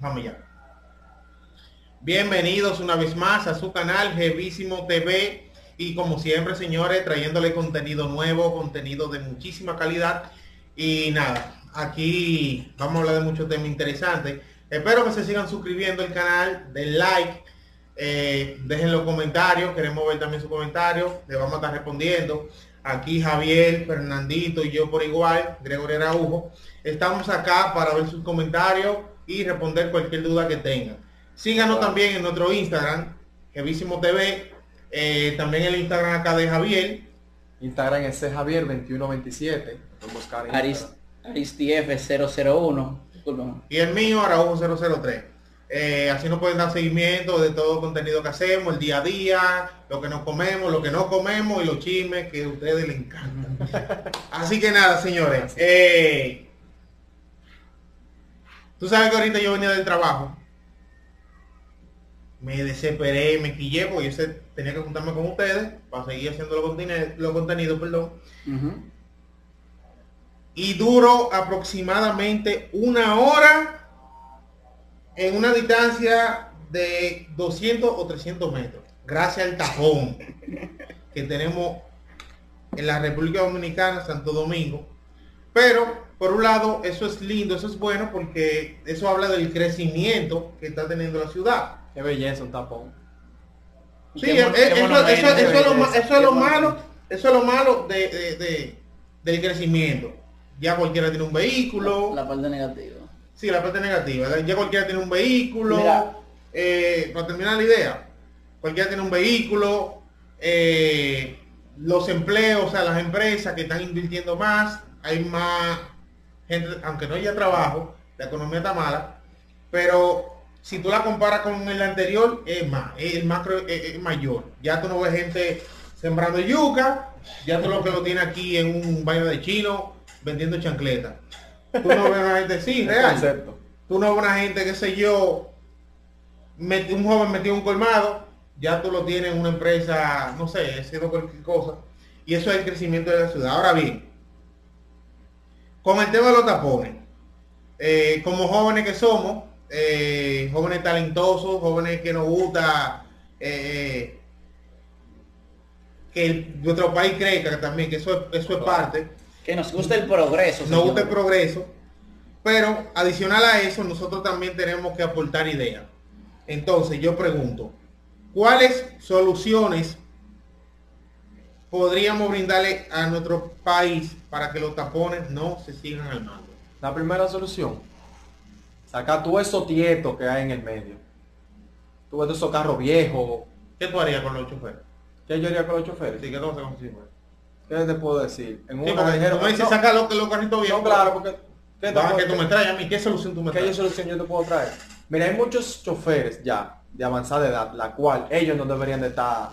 Vamos ya. Bienvenidos una vez más a su canal Jevísimo TV y como siempre señores trayéndole contenido nuevo, contenido de muchísima calidad y nada, aquí vamos a hablar de muchos temas interesantes. Espero que se sigan suscribiendo al canal, den like, eh, dejen los comentarios, queremos ver también sus comentarios, le vamos a estar respondiendo. Aquí Javier, Fernandito y yo por igual, Gregorio Araujo. Estamos acá para ver sus comentarios y responder cualquier duda que tengan. Síganos también en nuestro Instagram, Jevísimo TV, eh, también el Instagram acá de Javier. Instagram es Javier2127. Aris, Aristf001. Y el mío, Araujo 003. Eh, así nos pueden dar seguimiento de todo el contenido que hacemos, el día a día, lo que nos comemos, lo que no comemos y los chismes que a ustedes les encantan. así que nada, señores. Eh, Tú sabes que ahorita yo venía del trabajo. Me desesperé, me quillé porque yo tenía que juntarme con ustedes para seguir haciendo los contenidos, perdón. Y duro aproximadamente una hora en una distancia de 200 o 300 metros, gracias al tajón que tenemos en la República Dominicana, Santo Domingo. Pero, por un lado, eso es lindo, eso es bueno, porque eso habla del crecimiento que está teniendo la ciudad. Qué belleza un tapón. Sí, eso, es lo, malo, eso es lo malo de, del crecimiento. Ya cualquiera tiene un vehículo. La parte negativa. Sí, la parte negativa. Ya cualquiera tiene un vehículo. Eh, para terminar la idea, cualquiera tiene un vehículo. Eh, los empleos, o sea, las empresas que están invirtiendo más, hay más gente, aunque no haya trabajo, la economía está mala, pero si tú la comparas con el anterior, es más, el macro es, mayor. Ya tú no ves gente sembrando yuca, ya tú lo que lo tiene aquí en un baño de chino vendiendo chancleta. Tú no ves una gente, sí, real. Tú no ves una gente, qué sé yo, un joven metido un colmado, ya tú lo tienes en una empresa, no sé, haciendo cualquier cosa. Y eso es el crecimiento de la ciudad. Ahora bien, con el tema de los tapones, eh, como jóvenes que somos, eh, jóvenes talentosos, jóvenes que nos gusta eh, que nuestro país crezca también, que eso, eso es parte que nos gusta el progreso. Nos gusta el progreso. Pero adicional a eso, nosotros también tenemos que aportar ideas. Entonces yo pregunto, ¿cuáles soluciones podríamos brindarle a nuestro país para que los tapones no se sigan armando? La primera solución, sacar todo eso tieto que hay en el medio. Tú ves esos carros viejos. ¿Qué tú harías con los choferes? ¿Qué yo haría con los choferes? Sí, que no se. ¿Qué te puedo decir? En una sí, dijeron, no, saca los, los carritos bien. No, claro, porque... ¿qué, que tú me traes a mí? ¿Qué solución tú me traes? ¿Qué solución yo te puedo traer? Mira, hay muchos choferes ya de avanzada edad, la cual ellos no deberían de estar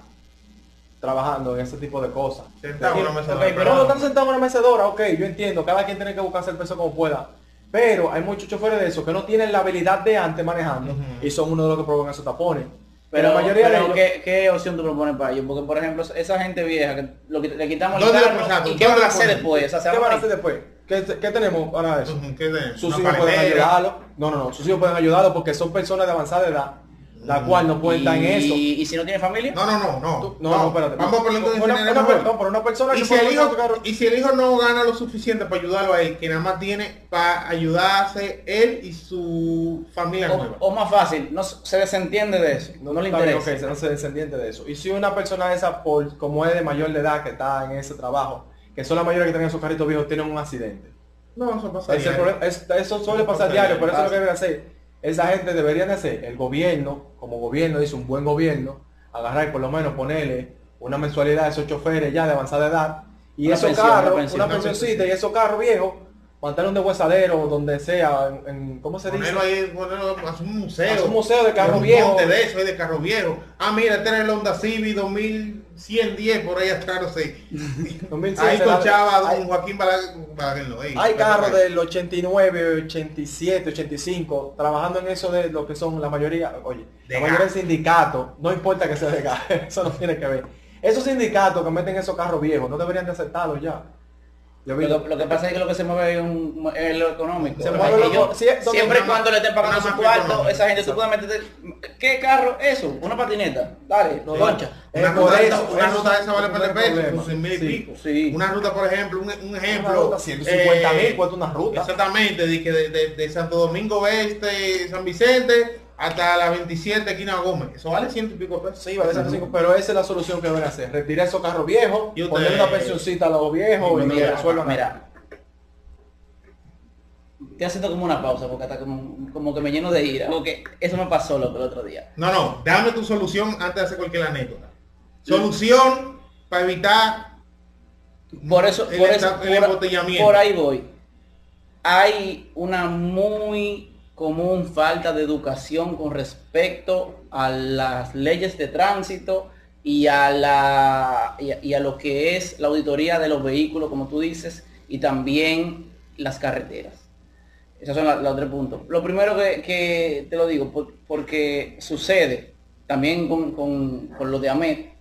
trabajando en ese tipo de cosas. Sentado en una mecedora. Okay, pero no están sentados en una mecedora, ok, yo entiendo, cada quien tiene que buscarse el peso como pueda. Pero hay muchos choferes de esos que no tienen la habilidad de antes manejando y son uno de los que provocan esos tapones. Pero, la mayoría de ellos, ¿qué, ¿qué, opción tú propones para ellos? Porque, por ejemplo, esa gente vieja, que lo que le quitamos el carro, ¿y qué van a hacer después? O sea, ¿Qué van a hacer después? ¿Qué, ¿Qué, tenemos para eso? ¿Qué sus hijos pueden ayudarlo. No, no, no. Sus hijos pueden ayudarlo porque son personas de avanzada edad la cual no estar en eso. ¿Y si no tiene familia? No, no, no, no. no, no, espérate. Vamos por una, una, una, una persona ¿Y que si el hijo, Y si el hijo no gana lo suficiente para ayudarlo a él, que nada más tiene para ayudarse él y su familia o, O más fácil, no se desentiende de eso. No, no le interesa. Okay, no se desentiende de eso. Y si una persona de esa, por, como es de mayor de edad que está en ese trabajo, que son la mayoría que tienen esos carritos viejos, tienen un accidente. No, eso pasa diario. eso suele pasar diario, pero eso es lo que debe hacer esa gente debería de hacer, el gobierno, como gobierno, dice un buen gobierno, agarrar y por lo menos ponerle una mensualidad a esos choferes ya de avanzada edad, y esos carros, una pensioncita y esos carros viejos, mantener un deshuesadero donde sea, en, ¿cómo se dice? Ahí, ponerlo, un museo. un museo de carro viejo. de eso, de carro viejo. Ah, mira, este era el Honda Civic 2110 por ahí atrás, no sé. ahí cochaba don Joaquín Balaguer. No, Hay carros del 89, 87, 85, trabajando en eso de lo que son la mayoría, oye, la mayoría del sindicato, no importa que sea de gas, eso no tiene que ver. Esos sindicatos que meten esos carros viejos no deberían de aceptarlos ya. Lo, que pasa es que lo que se mueve es, un, es lo económico. Se mueve lo, siempre y cuando le estén pagando su cuarto, esa gente, tú puedes meterte... ¿Qué carro? Eso, una patineta. Dale, no, concha. Una, ruta, eso, una ruta de esa vale para pesos, mil y pico. Sí. Una ruta, por ejemplo, un, un ejemplo... Una 150 mil cuesta una ruta. Exactamente, de, de, de, de Santo Domingo Este, San Vicente hasta la 27 esquina Gómez. Eso vale ciento y pico pesos. Sí, vale ciento pero esa es la solución que van a hacer. Retirar esos carros viejos, y poner una pensioncita a los viejos y, mira, resuelvan. Mira, te haciendo como una pausa porque hasta como, que me lleno de ira. Porque eso me pasó lo el otro día. No, no, dame tu solución antes de hacer cualquier anécdota. Solución para evitar por eso, por, eso por ahí voy. Hay una muy común falta de educación con respecto a las leyes de tránsito y a, la, y a, lo que es la auditoría de los vehículos, como tú dices, y también las carreteras. Esos son los tres puntos. Lo primero que, te lo digo, porque sucede también con, con, con lo de AMET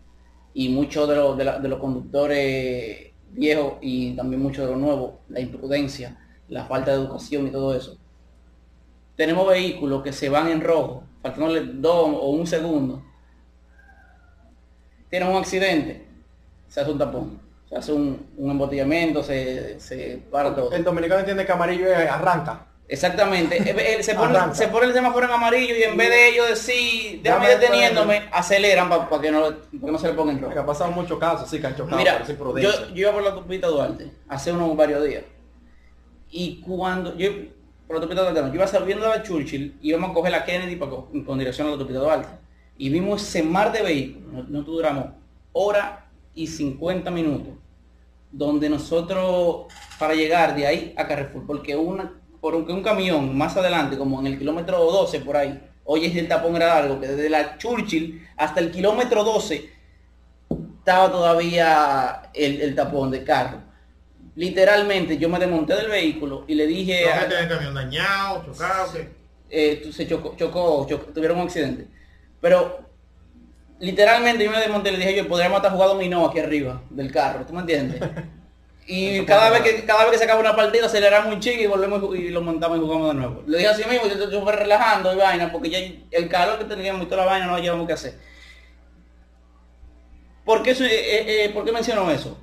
y muchos de, de, los conductores viejos y también muchos de los nuevos, la imprudencia, la falta de educación y todo eso tenemos vehículos que se van en rojo, faltándole dos o un segundo, tienen un accidente, se hace un tapón, se hace un, embotellamiento, se, se para todo. El dominicano entiende que amarillo arranca. Exactamente. Eh, eh, se, pone, el semáforo en amarillo y en vez de ellos decir, déjame deteniéndome, aceleran para que, no, no se le pongan rojo. Que ha pasado muchos casos, sí, que han chocado. Mira, yo, yo iba por la autopista Duarte hace unos varios días. Y cuando yo por la autopista Duarte. Yo iba saliendo de la Churchill y íbamos a coger la Kennedy para, con dirección a la autopista Duarte. Y vimos ese mar de vehículos, no duramos hora y 50 minutos, donde nosotros, para llegar de ahí a Carrefour, porque una, por un, camión más adelante, como en el kilómetro 12 por ahí, oye, el tapón era algo, que desde la Churchill hasta el kilómetro 12 estaba todavía el, el tapón de carro literalmente yo me desmonté del vehículo y le dije ¿No a, el camión dañado chocado eh, se chocó, chocó, tuvieron un accidente. Pero literalmente yo me desmonté y le dije yo podríamos estar jugando no aquí arriba del carro tú me entiendes y cada vez que cada vez que se acaba una partida aceleramos un chico y volvemos y lo montamos y jugamos de nuevo. Le dije así mismo yo estoy relajando y vaina porque ya el calor que teníamos y toda la vaina no lo llevamos que hacer. ¿Por qué, eh, eh, ¿Por qué menciono eso?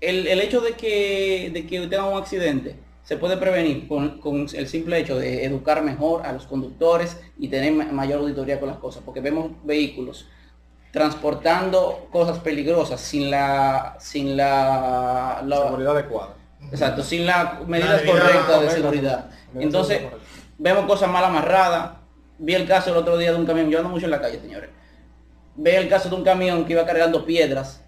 El, hecho de que, de que tenga un accidente se puede prevenir con, el simple hecho de educar mejor a los conductores y tener mayor auditoría con las cosas, porque vemos vehículos transportando cosas peligrosas sin la sin la, seguridad adecuada. Exacto, sin las medidas correctas de seguridad. Entonces, vemos cosas mal amarradas. Vi el caso el otro día de un camión, yo ando mucho en la calle, señores. Ve el caso de un camión que iba cargando piedras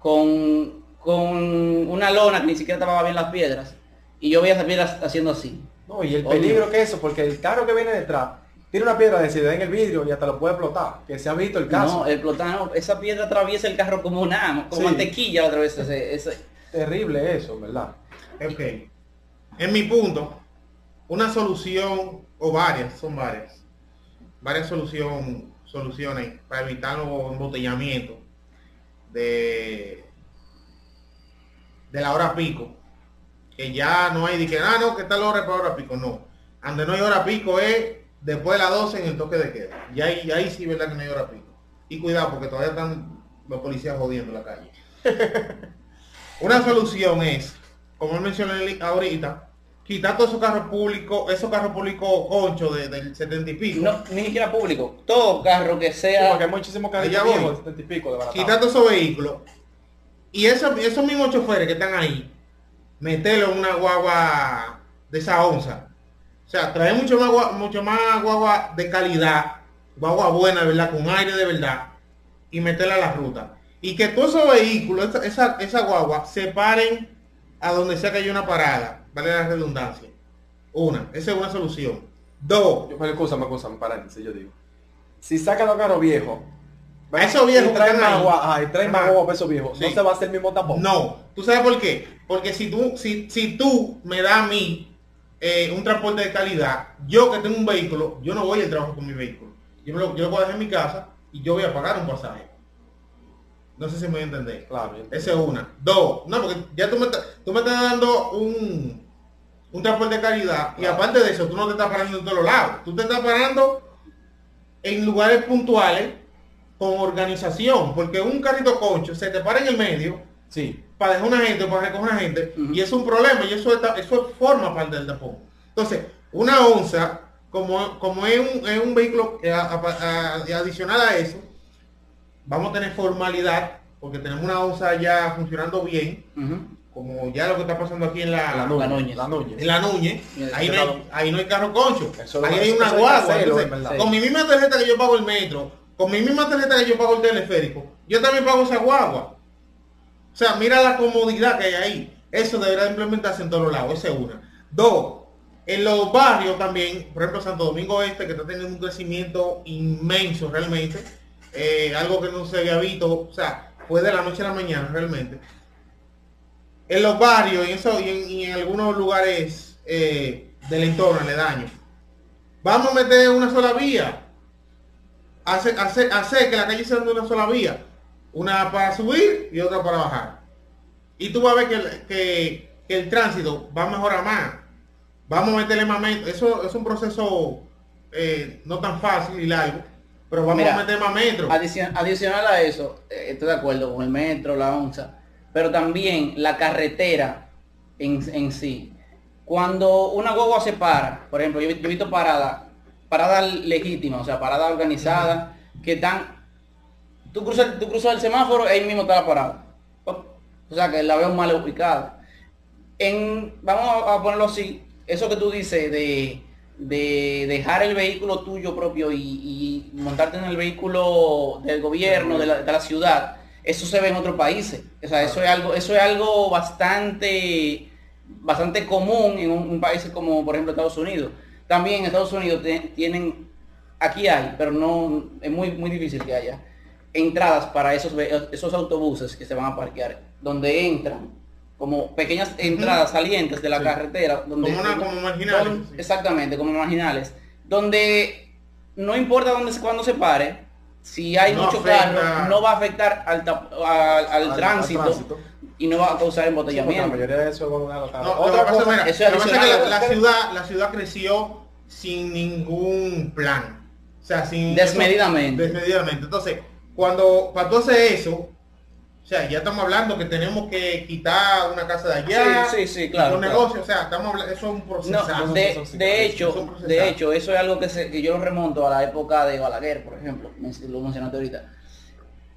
con con una lona que ni siquiera tapaba bien las piedras. Y yo veía esas piedras haciendo así. No, y el peligro que eso, porque el carro que viene detrás tiene una piedra decidida en el vidrio y hasta lo puede explotar, que se ha visto el caso. No, explotar, no, esa piedra atraviesa el carro como una, como mantequilla otra vez. Ese, Terrible eso, ¿verdad? Ok. En mi punto, una solución, o varias, son varias, varias solución, soluciones para evitar los embotellamientos de de la hora pico. Que ya no hay de que, ah, no, que está la hora para hora pico. No. Donde no hay hora pico es después de las 12 en el toque de queda. Y ahí, ahí sí, verdad que no hay hora pico. Y cuidado, porque todavía están los policías jodiendo la calle. Una solución es, como mencioné ahorita, quitar todos esos carros públicos, esos carros públicos conchos de, del 70 y pico. No, ni siquiera público. Todo carro que sea. porque hay muchísimos carros de 70 y pico de Quitar todos esos vehículos y esos, esos mismos choferes que están ahí, meterlo en una guagua de esa onza. O sea, traer mucho más, mucho más guagua de calidad, guagua buena, ¿verdad? Con aire de verdad. Y meterla a la ruta. Y que todos esos vehículos, esa, esa, guagua, se paren a donde sea que haya una parada. Vale la redundancia. Una, esa es una solución. Dos. Yo, pero cosa, cosa, paréntesis, yo digo. Si sacan los carros viejos eso viejo trae más agua, trae más agua peso viejo. No se va a hacer el mismo tapón. No. ¿Tú sabes por qué? Porque si tú, si, si tú me das a mí eh, un transporte de calidad, yo que tengo un vehículo, yo no voy al trabajo con mi vehículo. Yo, lo, yo lo voy a dejar en mi casa y yo voy a pagar un pasaje. No sé si me voy a entender. Claro. Esa es una. Dos. No, porque ya tú me, tú me estás dando un, un transporte de calidad y aparte de eso, tú no te estás parando en todos lados. Tú te estás parando en lugares puntuales con organización, porque un carrito concho se te para en el medio sí. para dejar una gente o para recoger una gente y es un problema y eso, eso forma parte del tapón. Entonces, una onza, como, como es, un, es un vehículo adicional a eso, vamos a tener formalidad, porque tenemos una onza ya funcionando bien, como ya lo que está pasando aquí en la, la, Núñez, En la Núñez, ahí, no hay, ahí no hay carro concho, ahí hay una guagua. con mi misma tarjeta que yo pago el metro, con mi misma tarjeta yo pago el teleférico, yo también pago esa guagua. O sea, mira la comodidad que hay ahí. Eso deberá implementarse en todos lados. Esa es una. Dos, en los barrios también, por ejemplo, Santo Domingo Este, que está teniendo un crecimiento inmenso realmente, eh, algo que no se había visto, o sea, fue de la noche a la mañana realmente. En los barrios y, eso, y, en, algunos lugares eh, del entorno, aledaño, vamos a meter una sola vía hace, hace, que la calle sea de una sola vía. Una para subir y otra para bajar. Y tú vas a ver que, el tránsito va a mejorar más. Vamos a meterle más metro. Eso es un proceso eh, no tan fácil y largo. Pero vamos a meter más metro. adicional a eso, eh, estoy de acuerdo con el metro, la onza. Pero también la carretera en, en sí. Cuando una guagua se para, por ejemplo, yo, he visto parada parada legítima, o sea, parada organizada, que están... Tú cruzas, tú cruzas el semáforo, ahí mismo está la parada. O sea, que la veo mal ubicada. En, vamos a ponerlo así, eso que tú dices de, dejar el vehículo tuyo propio y, montarte en el vehículo del gobierno, de la, ciudad, eso se ve en otros países. O sea, eso es algo, eso es algo bastante, bastante común en un país como por ejemplo Estados Unidos. También en Estados Unidos tienen, aquí hay, pero no, es muy, muy difícil que haya, entradas para esos, esos autobuses que se van a parquear, donde entran como pequeñas entradas salientes de la carretera. Donde, como, marginales. Exactamente, como marginales. Donde no importa dónde, cuando se pare, si hay mucho carro, no va a afectar al, al, tránsito, y no va a causar embotellamiento. la mayoría de eso Otra cosa, la, ciudad, la ciudad creció sin ningún plan. O sea, sin... Desmedidamente. desmedidamente. Entonces, cuando, cuando hace eso, o sea, ya estamos hablando que tenemos que quitar una casa de allá, sí, sí, sí, claro, un negocio, o sea, estamos hablando, eso es un proceso. No, de, de hecho, de hecho, eso es algo que, se, que yo lo remonto a la época de Balaguer, por ejemplo, lo mencionaste ahorita.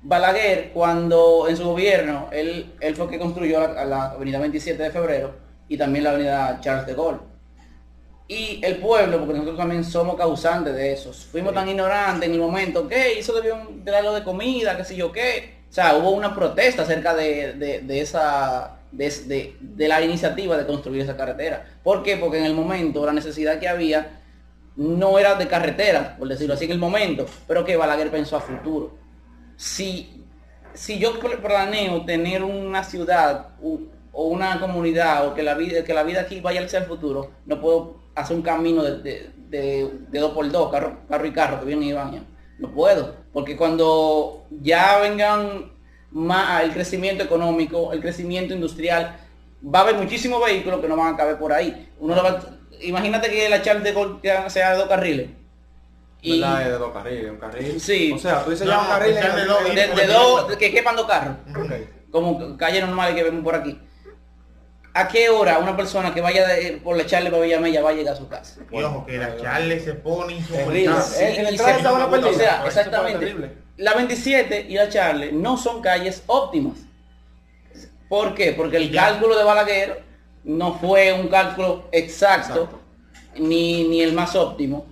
Balaguer, cuando en su gobierno, él, él fue que construyó la, la avenida 27 de febrero y también la avenida Charles de Gaulle y el pueblo, porque nosotros también somos causantes de eso. Fuimos tan ignorantes en el momento, que hizo debió de algo de comida, qué sé yo qué. O sea, hubo una protesta acerca de, esa, de, la iniciativa de construir esa carretera. ¿Por qué? Porque en el momento la necesidad que había no era de carretera, por decirlo así en el momento, pero que Balaguer pensó a futuro. Si, si yo planeo tener una ciudad o una comunidad o que la vida, que la vida aquí vaya hacia el futuro, no puedo hacer un camino de, dos por dos, carro, carro y carro, que vienen y van. No puedo, porque cuando ya vengan más el crecimiento económico, el crecimiento industrial, va a haber muchísimos vehículos que no van a caber por ahí. Uno imagínate que la charla de sea de dos carriles. Y, ¿Verdad? de dos carriles, un carril. Sí. O sea, tú dices ya un carril de, dos, que quepan dos carros. Como calle normal que vemos por aquí. ¿A qué hora una persona que vaya por la Charle para Villamella va a llegar a su casa? Y ojo, que la Charle se pone terrible. en el O sea, exactamente. La 27 y la Charle no son calles óptimas. ¿Por qué? Porque el cálculo de Balaguer no fue un cálculo exacto, ni, ni el más óptimo.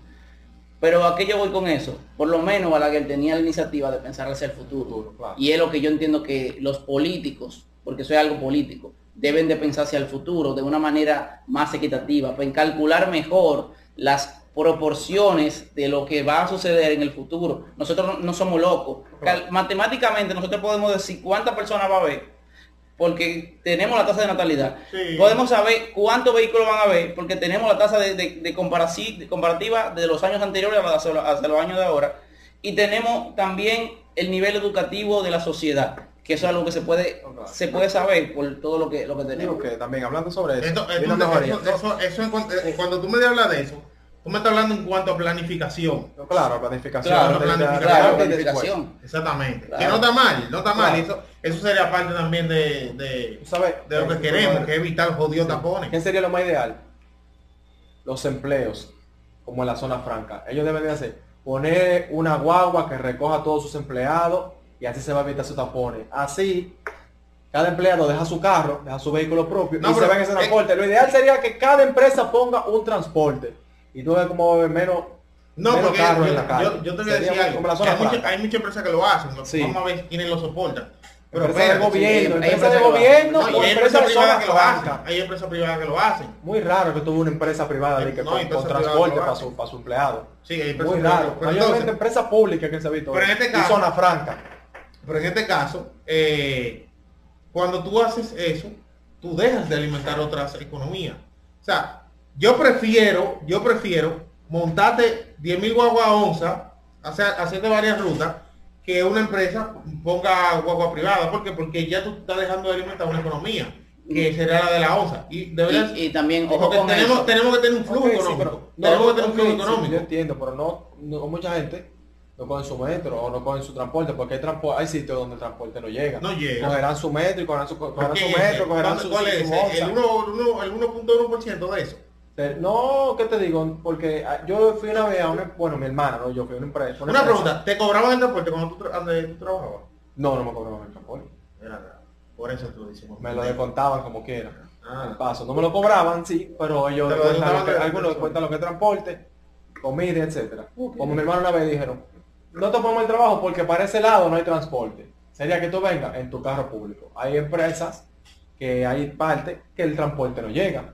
Pero ¿a qué yo voy con eso? Por lo menos Balaguer tenía la iniciativa de pensar hacia el futuro. Y es lo que yo entiendo que los políticos, porque eso es algo político, deben de pensarse al futuro de una manera más equitativa, para calcular mejor las proporciones de lo que va a suceder en el futuro. Nosotros no somos locos. Matemáticamente nosotros podemos decir cuántas personas va a haber, porque tenemos la tasa de natalidad. Podemos saber cuántos vehículos van a haber, porque tenemos la tasa de, comparativa de los años anteriores hasta los años de ahora. Y tenemos también el nivel educativo de la sociedad que eso es algo que se puede se puede saber por todo lo que lo que tenemos. que también hablando sobre eso. eso, cuando tú me hablas de eso, tú me estás hablando en cuanto a planificación. claro, planificación. planificación. Exactamente. Que no está mal, no está mal. Eso, eso sería parte también de, de, de lo que queremos, que evitar jodidos tapones. ¿Qué sería lo más ideal? Los empleos, como en la zona franca. Ellos deben de hacer, poner una guagua que recoja a todos sus empleados y así se va a evitar sus tapones. Así, cada empleado deja su carro, deja su vehículo propio y se va en ese transporte. Lo ideal sería que cada empresa ponga un transporte y tú ves como menos no, porque yo, en la calle. yo, te voy a decir algo. hay, muchas empresas que lo hacen. Vamos a ver quiénes lo soportan. Pero empresas de gobierno, hay empresas de gobierno no, hay empresas privadas que lo hacen. Hay empresas privadas que lo hacen. Muy raro que tuvo una empresa privada que con, transporte para su, para su empleado. Sí, hay Muy raro. Pero Mayormente empresas públicas que se ha visto. Pero en este caso, zona franca. Pero en este caso, eh, cuando tú haces eso, tú dejas de alimentar otras economías. O sea, yo prefiero, yo prefiero montarte 10.000 guagua onza, hacer, hacerte varias rutas, que una empresa ponga guagua privada. ¿Por qué? Porque ya tú estás dejando de alimentar una economía que será la de la onza. Y, y, también tenemos, tenemos que tener un flujo económico. tenemos que tener un flujo económico. yo entiendo, pero no, no mucha gente no cogen su metro o no cogen su transporte, porque hay, hay sitios donde el transporte no llega. No llega. Cogerán su metro y cogerán su, cogerán su metro, cogerán su, ¿Cuál es? el 1.1% de eso. No, ¿qué te digo? Porque ah, yo fui una vez a una, bueno, mi hermana, no, yo fui a una empresa. Una, pregunta, ¿te cobraban el transporte cuando tú, tú trabajabas? No, no me cobraban el transporte. por eso tú dices. Me lo descontaban como quiera. Ah. paso. No me lo cobraban, sí, pero ellos cuentan lo que, algunos cuentan lo que es transporte, comida, etcétera. Como mi hermana una vez dijeron, no te ponemos el trabajo porque para ese lado no hay transporte. Sería que tú vengas en tu carro público. Hay empresas que hay parte que el transporte no llega.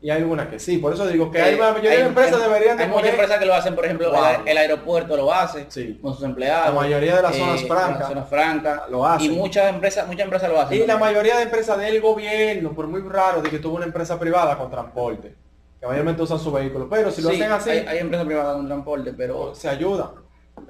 Y hay algunas que sí. Por eso digo que hay, mayoría de empresas deberían Hay muchas empresas que lo hacen, por ejemplo, el, aeropuerto lo hace con sus empleados. La mayoría de las zonas eh, francas. Zonas francas lo hacen. Y muchas empresas, muchas empresas lo hacen. Y la mayoría de empresas del gobierno, por muy raro de que tuvo una empresa privada con transporte. Que mayormente usan su vehículo. Pero si lo hacen así. Hay, hay empresas privadas con transporte, pero. Se ayuda.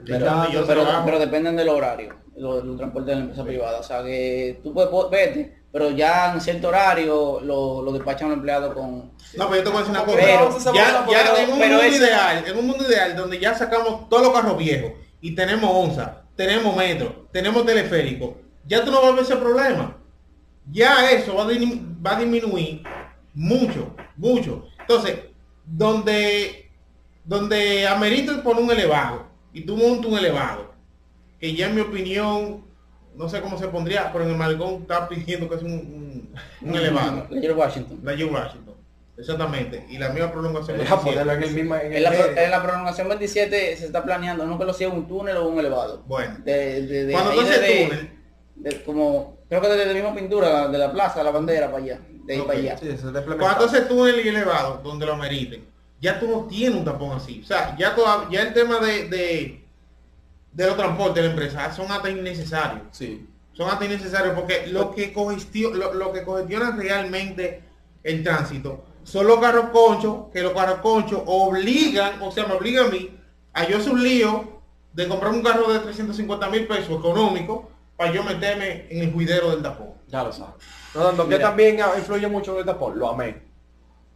Pero, dependen del horario, los, transportes de la empresa privada. O sea que tú puedes vete, pero ya en cierto horario lo, lo despachan los empleados con. No, pero yo te voy a decir una cosa. Pero, ya, ya en un mundo ideal, en un mundo ideal donde ya sacamos todos los carros viejos y tenemos onza, tenemos metro, tenemos teleférico, ya tú no vas a ver ese problema. Ya eso va a, va a disminuir mucho, mucho. Entonces, donde, donde amerita poner un elevado, y tú montas un elevado, que ya en mi opinión, no sé cómo se pondría, pero en el Malgón está pidiendo que es un, un, elevado. La Washington. La Washington. Exactamente. Y la misma prolongación. En, en, la, prolongación 27 se está planeando, no que lo sea un túnel o un elevado. Bueno. De, de, de Cuando tú túnel. como, creo que desde la misma pintura de la plaza, la bandera para allá. De ahí para allá. Sí, Cuando ese túnel y elevado, donde lo meriten ya tú no tienes un tapón así. O sea, ya, ya el tema de, de, los transportes de la empresa son hasta innecesarios. Sí. Son hasta innecesarios porque lo que, cogestiona, lo, lo que congestiona realmente el tránsito son los carros conchos, que los carros conchos obligan, o sea, me obligan a mí, a yo hacer un lío de comprar un carro de 350 mil pesos económico para yo meterme en el juidero del tapón. Ya lo sabes. No, que también influye mucho en el tapón, lo amé.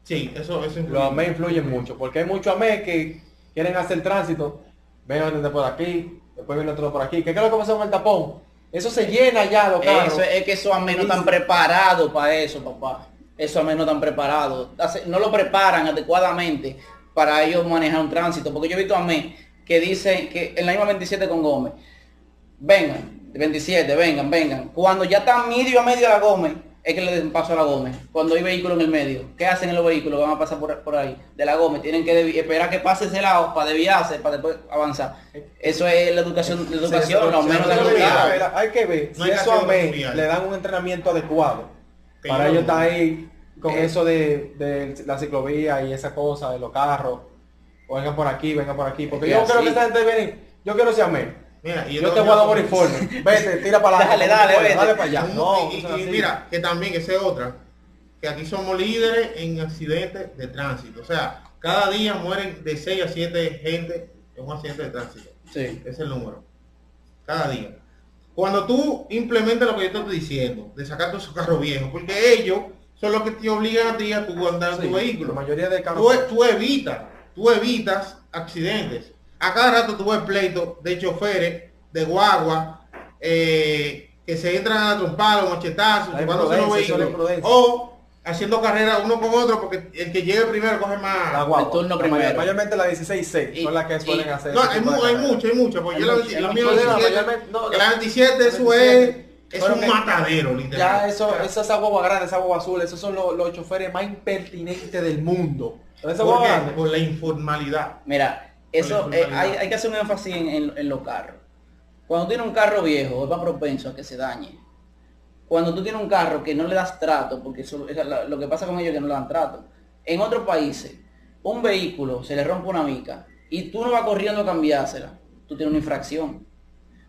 Sí, eso, eso influye. Los AME influyen mucho, porque hay muchos AME que quieren hacer tránsito, ven por aquí, después viene otro por aquí. ¿Qué es lo que pasa con el tapón? Eso se llena ya los carros. Eso, es que esos AME no están preparados para eso, papá. Esos AME no están preparados. No lo preparan adecuadamente para ellos manejar un tránsito. Porque yo he visto AME que dicen que en la misma 27 con Gómez, vengan, 27, vengan, vengan. Cuando ya están medio a medio de la Gómez, es que le den paso a la Gómez. Cuando hay vehículos en el medio, ¿qué hacen en los vehículos? Van a pasar por, ahí, de la Gómez. Tienen que esperar que pase ese lado para desviarse, para después avanzar. Eso es la educación, la educación, no, menos de Hay que ver si eso a mí le dan un entrenamiento adecuado. para ellos estar ahí con eh. eso de, la ciclovía y esa cosa, de los carros. O vengan por aquí, vengan por aquí. Porque yo creo que esta gente viene, yo quiero ser amén Mira, y yo te voy a dar un informe. Vete, tira para adelante. Dale, dale, dale para allá. No, y, mira, que también esa es otra. Que aquí somos líderes en accidentes de tránsito. O sea, cada día mueren de 6 a 7 gente en un accidente de tránsito. Sí. Es el número. Cada día. Cuando tú implementas lo que yo te estoy diciendo, de sacar tu carro viejo, porque ellos son los que te obligan a ti a tu andar en tu vehículo. La mayoría de carros. Tú, tú, evitas, tú evitas accidentes. A cada rato tú ves pleito de choferes, de guagua, eh, que se entran a trompar, los machetazos, los vehículos. O haciendo carrera uno con otro porque el que llegue primero coge más la el turno primero. Mayormente la 16-6 son las que suelen hacer. No, hay, hay mucho, hay mucho, porque yo la, 27, la 27 eso es es un matadero, literalmente. Ya eso, esa es agua grande, esa agua azul, esos son los, los choferes más impertinentes del mundo. ¿Por, qué? Por la informalidad. Mira, eso eh, hay, hay, que hacer un énfasis en, en, en los carros. Cuando tiene un carro viejo, es más propenso a que se dañe cuando tú tienes un carro que no le das trato, porque eso, lo que pasa con ellos es que no le dan trato. En otros países, un vehículo se le rompe una mica y tú no vas corriendo a cambiársela, tú tienes una infracción.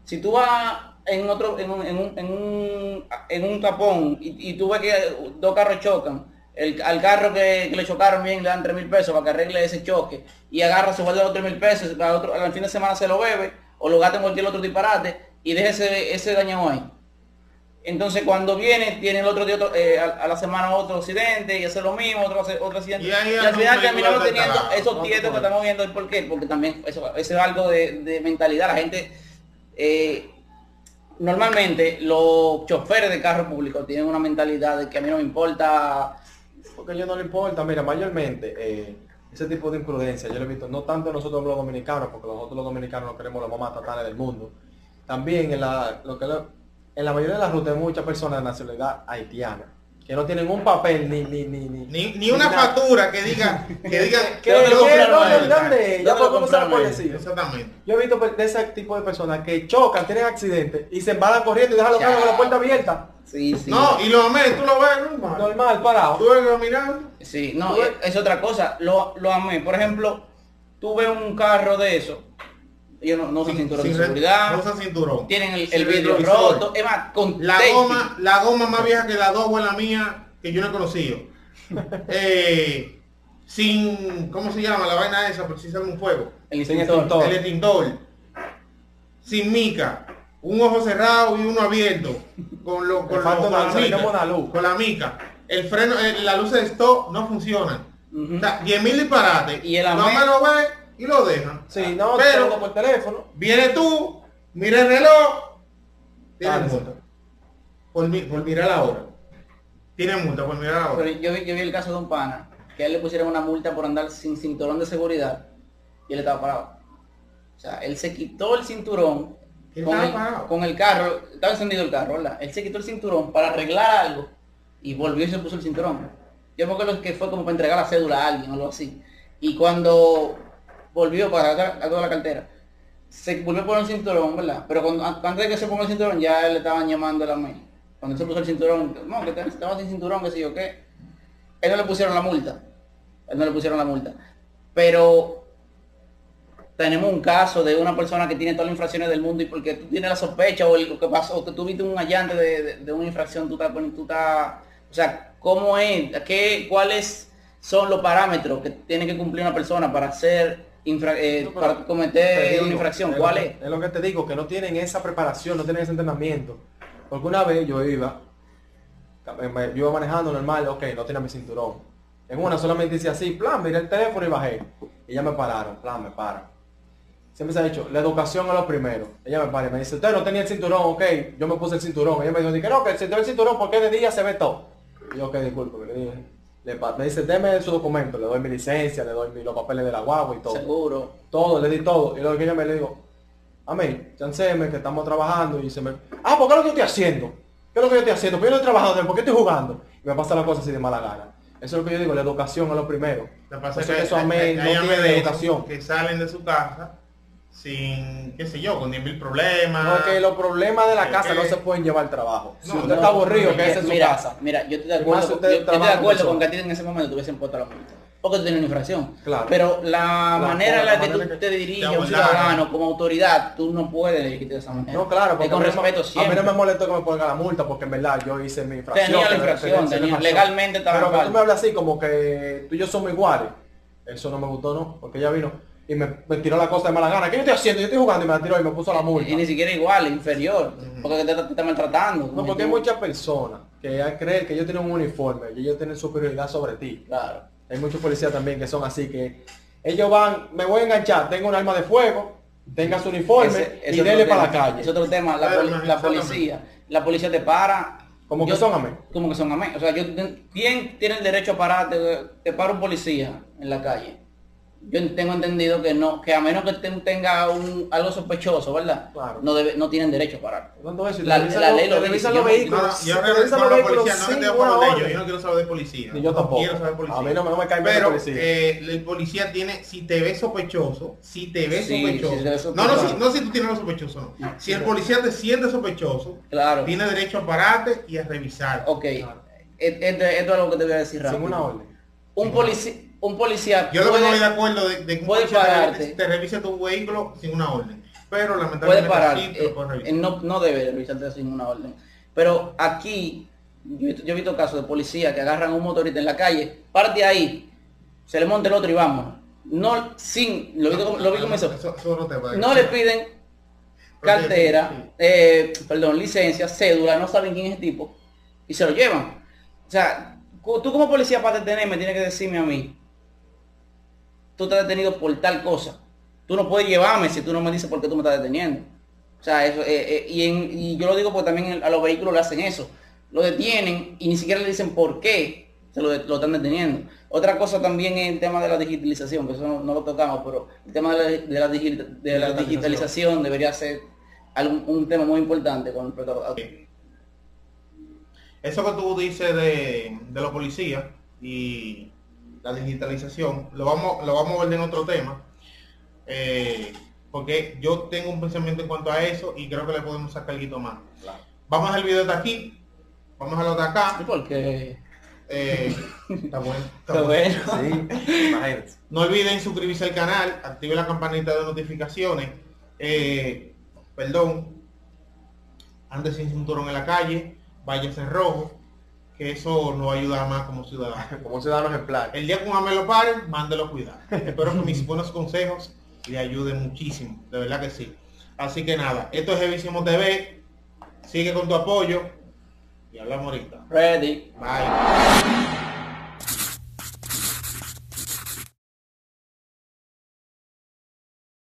Si tú vas en otro, en un, en un, en un, en un tapón y, tú ves que dos carros chocan, el, al carro que, le chocaron bien le dan 3 mil pesos para que arregle ese choque y agarra su guarda los 3 mil pesos, al, otro, al fin de semana se lo bebe o lo gasta en cualquier otro disparate y deje ese, ese daño ahí. Entonces cuando viene, tiene el otro día eh, a, la semana otro accidente y hace lo mismo, otro, otro accidente. Y, al final terminamos teniendo esos tietos que estamos viendo. ¿Por qué? Porque también eso, es algo de, mentalidad. La gente, eh, normalmente los choferes de carro público tienen una mentalidad de que a mí no me importa. Porque a ellos no le importa. Mira, mayormente eh, ese tipo de imprudencia yo lo he visto no tanto nosotros los dominicanos, porque nosotros los dominicanos no queremos los más tatanes del mundo. También en la, lo que en la mayoría de las rutas hay muchas personas de nacionalidad haitiana que no tienen un papel ni ni ni ni, ni, una factura que diga que diga que ¿Dónde? Ya cómo se lo puede decir. Exactamente. Yo he visto de ese tipo de personas que chocan, tienen accidentes y se embalan corriendo y dejan los carros con la puerta abierta. Sí, sí. No, y lo amé, tú lo ves normal. Normal, parado. Tú ves caminando. Sí, no, es, otra cosa. Lo, lo amé. Por ejemplo, tú ves un carro de eso ellos no, no usan cinturón de seguridad. No usan cinturón. Tienen el, el vidrio roto. Es más, con la goma, la goma más vieja que la dos la mía, que yo no he conocido. eh, sin, ¿cómo se llama la vaina esa? Por si sale un fuego. El extintor. El extintor. Sin mica. Un ojo cerrado y uno abierto. Con, lo, con, lo, con, la, mica, luz. con la mica. El freno, eh, la luz de stop no funciona. Uh -huh. o sea, 10 mil disparates. Y el no me lo ve y lo dejan. Sí, no, pero por teléfono. Viene tú, mira el reloj, tiene multa. Por, por, mirar la hora. Tiene multa por mirar la hora. Pero yo, yo vi el caso de un pana, que a él le pusieron una multa por andar sin cinturón de seguridad y él estaba parado. O sea, él se quitó el cinturón con el, con el, carro, estaba encendido el carro, ¿verdad? Él se quitó el cinturón para arreglar algo y volvió y se puso el cinturón. Yo me acuerdo que fue como para entregar la cédula a alguien o algo así. Y cuando volvió para a toda la cartera. Se volvió por el cinturón, ¿verdad? Pero cuando, antes de que se ponga el cinturón ya le estaban llamando a la MEI. Cuando se puso el cinturón, no, que estaba sin cinturón, que sé yo qué. Él no le pusieron la multa. Él no le pusieron la multa. Pero tenemos un caso de una persona que tiene todas las infracciones del mundo y porque tú tienes la sospecha o lo que pasó, o que tú viste un allante de, una infracción, tú estás, tú estás, o sea, ¿cómo es? ¿Qué, ¿Cuáles son los parámetros que tiene que cumplir una persona para ser eh, para cometer una infracción. ¿Cuál es? Es lo que te digo, que no tienen esa preparación, no tienen ese entrenamiento. Porque una vez yo iba, yo iba manejando normal, ok, no tenía mi cinturón. En una solamente dice así, plan, miré el teléfono y bajé. Y ya me pararon, plan, me paran. Siempre se ha dicho, la educación es lo primero. Ella me para y me dice, usted no tenía el cinturón, ok, yo me puse el cinturón. Ella me dijo, no, que el el cinturón porque de día se ve todo. Y yo, ok, disculpe, le dije, me dice, deme su documento, le doy mi licencia, le doy los papeles de la guagua y todo. Seguro. Todo, le di todo. Y luego que ella me le digo, amén, chanceme que estamos trabajando y se me. Ah, ¿por qué es lo que yo estoy haciendo? ¿Qué es lo que yo estoy haciendo? Porque yo no estoy trabajando, ¿por qué estoy jugando? Y me pasa la cosa así de mala gana. Eso es lo que yo digo, la educación es lo primero. Pasa que, eso amén, no tiene educación. Que salen de su casa sin, qué sé yo, con 10.000 problemas. Porque los problemas de la casa no se pueden llevar al trabajo. si usted está aburrido, que es en su casa. Mira, yo estoy de acuerdo, yo, estoy de acuerdo con que a ti en ese momento tuviesen puesto la multa. Porque tú tienes una infracción. Claro. Pero la, manera en la que tú te diriges a un ciudadano como autoridad, tú no puedes dirigirte de esa manera. No, claro, porque con respeto siempre. A mí no me molesta que me pongan la multa porque en verdad yo hice mi infracción. Tenía la infracción, tenía, legalmente estaba Pero tú me hablas así como que tú y yo somos iguales. Eso no me gustó, ¿no? Porque ella vino y me, tiró la cosa de mala gana. ¿Qué yo estoy haciendo? Yo estoy jugando y me la tiró y me puso la multa. Y, ni siquiera igual, inferior, porque te, te, maltratando. No, porque hay muchas personas que creen que ellos tienen un uniforme y ellos tienen superioridad sobre ti. Claro. Hay muchos policías también que son así, que ellos van, me voy a enganchar, tengo un arma de fuego, tenga su uniforme y dele para la calle. Es otro tema, la, policía. La policía te para. Como que son amén. Como que son amén. O sea, yo, ¿quién tiene el derecho a pararte? Te para un policía en la calle yo tengo entendido que no, que a menos que tenga un, algo sospechoso, ¿verdad? Claro. No debe, no tienen derecho a parar. La, la, ley lo dice. los vehículos. yo no te de ellos, yo no quiero saber de policía. Ni yo tampoco. quiero saber de policía. A mí no, me cae Pero policía. Eh, el policía tiene, si te ve sospechoso, si te ve sospechoso. no, no, si, no si tú tienes lo sospechoso, no. Si el policía te siente sospechoso, claro. tiene derecho a pararte y a revisar. Ok. Esto, es algo que te voy a decir rápido. Sin una orden. Un policía un policía yo no estoy de acuerdo de, que un policía te, revise tu vehículo sin una orden. Pero lamentablemente puede parar, eh, no, no debe revisarte sin una orden. Pero aquí yo, he visto casos de policía que agarran un motorista en la calle parte ahí se le monta el otro y vamos no sin lo vi, lo vi como eso, no le piden cartera eh, perdón licencia cédula no saben quién es el tipo y se lo llevan. O sea tú como policía para detenerme tienes que decirme a mí tú estás detenido por tal cosa. Tú no puedes llevarme si tú no me dices por qué tú me estás deteniendo. O sea, eso, eh, eh, y, yo lo digo porque también a los vehículos le hacen eso. Lo detienen y ni siquiera le dicen por qué se lo, están deteniendo. Otra cosa también es el tema de la digitalización, que eso no, lo tocamos, pero el tema de la, de la, digitalización debería ser algún, un tema muy importante con el Eso que tú dices de, de los policías y la digitalización, lo vamos, lo vamos a ver en otro tema, eh, porque yo tengo un pensamiento en cuanto a eso y creo que le podemos sacar algo más. Vamos al video de aquí, vamos a lo de acá. Eh, está bueno. Está, bueno. no olviden suscribirse al canal, active la campanita de notificaciones. Eh, perdón, ande sin cinturón en la calle, váyase en rojo, que eso nos ayuda más como ciudadanos. como ciudadanos ejemplar. El día que un me lo pare, mándelo cuidar. Espero que mis buenos consejos le ayuden muchísimo, de verdad que sí. Así que nada, esto es Evísimo TV. Sigue con tu apoyo y hablamos ahorita. Ready. Bye.